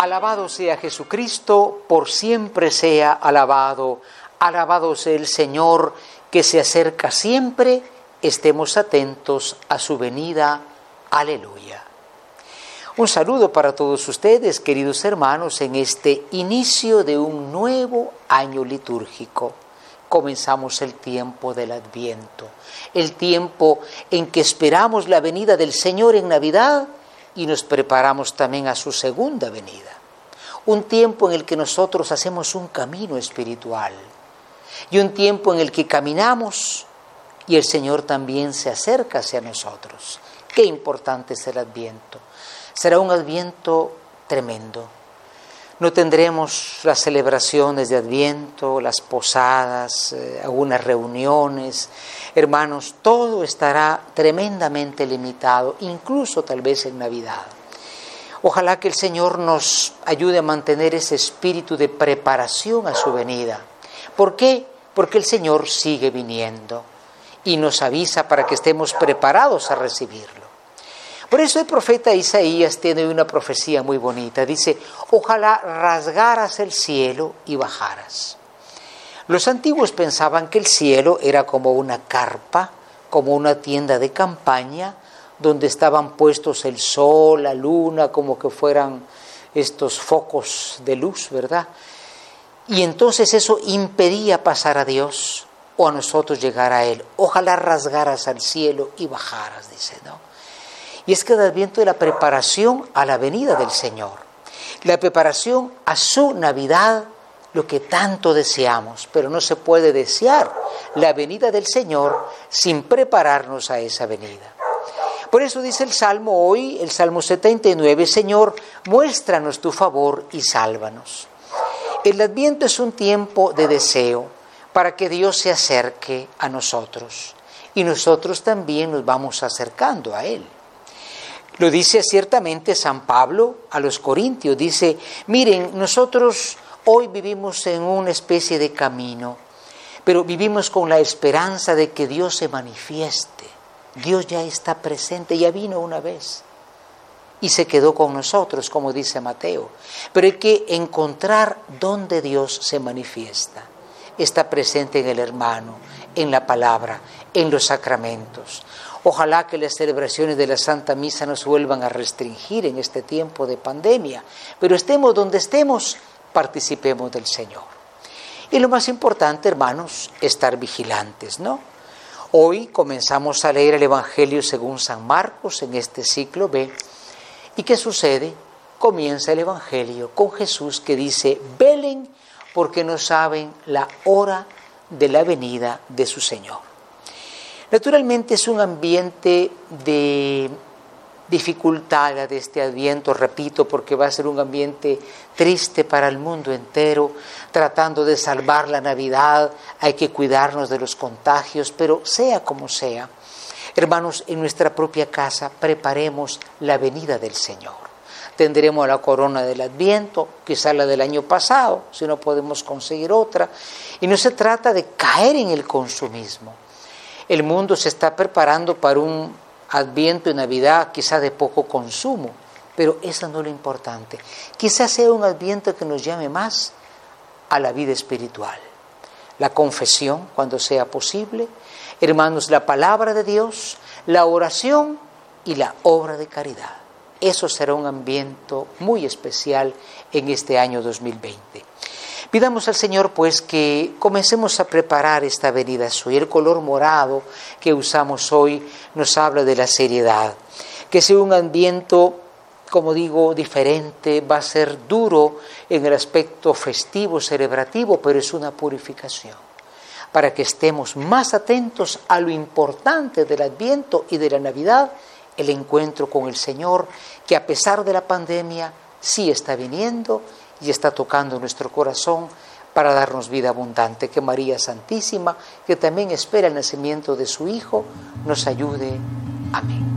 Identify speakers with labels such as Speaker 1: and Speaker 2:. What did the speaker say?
Speaker 1: Alabado sea Jesucristo, por siempre sea alabado. Alabado sea el Señor que se acerca siempre. Estemos atentos a su venida. Aleluya. Un saludo para todos ustedes, queridos hermanos, en este inicio de un nuevo año litúrgico. Comenzamos el tiempo del Adviento, el tiempo en que esperamos la venida del Señor en Navidad y nos preparamos también a su segunda venida. Un tiempo en el que nosotros hacemos un camino espiritual y un tiempo en el que caminamos y el Señor también se acerca hacia nosotros. Qué importante es el adviento. Será un adviento tremendo. No tendremos las celebraciones de Adviento, las posadas, eh, algunas reuniones. Hermanos, todo estará tremendamente limitado, incluso tal vez en Navidad. Ojalá que el Señor nos ayude a mantener ese espíritu de preparación a su venida. ¿Por qué? Porque el Señor sigue viniendo y nos avisa para que estemos preparados a recibirlo. Por eso el profeta Isaías tiene una profecía muy bonita. Dice, ojalá rasgaras el cielo y bajaras. Los antiguos pensaban que el cielo era como una carpa, como una tienda de campaña, donde estaban puestos el sol, la luna, como que fueran estos focos de luz, ¿verdad? Y entonces eso impedía pasar a Dios o a nosotros llegar a Él. Ojalá rasgaras al cielo y bajaras, dice, ¿no? Y es que el adviento de la preparación a la venida del Señor, la preparación a su Navidad, lo que tanto deseamos, pero no se puede desear la venida del Señor sin prepararnos a esa venida. Por eso dice el Salmo hoy, el Salmo 79, Señor, muéstranos tu favor y sálvanos. El adviento es un tiempo de deseo para que Dios se acerque a nosotros y nosotros también nos vamos acercando a Él. Lo dice ciertamente San Pablo a los Corintios. Dice, miren, nosotros hoy vivimos en una especie de camino, pero vivimos con la esperanza de que Dios se manifieste. Dios ya está presente, ya vino una vez y se quedó con nosotros, como dice Mateo. Pero hay que encontrar dónde Dios se manifiesta. Está presente en el hermano, en la palabra, en los sacramentos. Ojalá que las celebraciones de la Santa Misa no se vuelvan a restringir en este tiempo de pandemia, pero estemos donde estemos, participemos del Señor. Y lo más importante, hermanos, estar vigilantes, ¿no? Hoy comenzamos a leer el Evangelio según San Marcos en este ciclo B. ¿Y qué sucede? Comienza el Evangelio con Jesús que dice, velen porque no saben la hora de la venida de su Señor. Naturalmente es un ambiente de dificultad de este adviento, repito, porque va a ser un ambiente triste para el mundo entero, tratando de salvar la Navidad, hay que cuidarnos de los contagios, pero sea como sea, hermanos, en nuestra propia casa preparemos la venida del Señor. Tendremos la corona del Adviento, quizá la del año pasado, si no podemos conseguir otra, y no se trata de caer en el consumismo el mundo se está preparando para un adviento y Navidad quizá de poco consumo, pero eso no es lo importante. Quizás sea un adviento que nos llame más a la vida espiritual. La confesión, cuando sea posible, hermanos, la palabra de Dios, la oración y la obra de caridad. Eso será un ambiente muy especial en este año 2020. Pidamos al Señor pues que comencemos a preparar esta venida suya. El color morado que usamos hoy nos habla de la seriedad. Que sea un ambiente, como digo, diferente, va a ser duro en el aspecto festivo, celebrativo, pero es una purificación. Para que estemos más atentos a lo importante del Adviento y de la Navidad, el encuentro con el Señor, que a pesar de la pandemia sí está viniendo y está tocando nuestro corazón para darnos vida abundante. Que María Santísima, que también espera el nacimiento de su Hijo, nos ayude. Amén.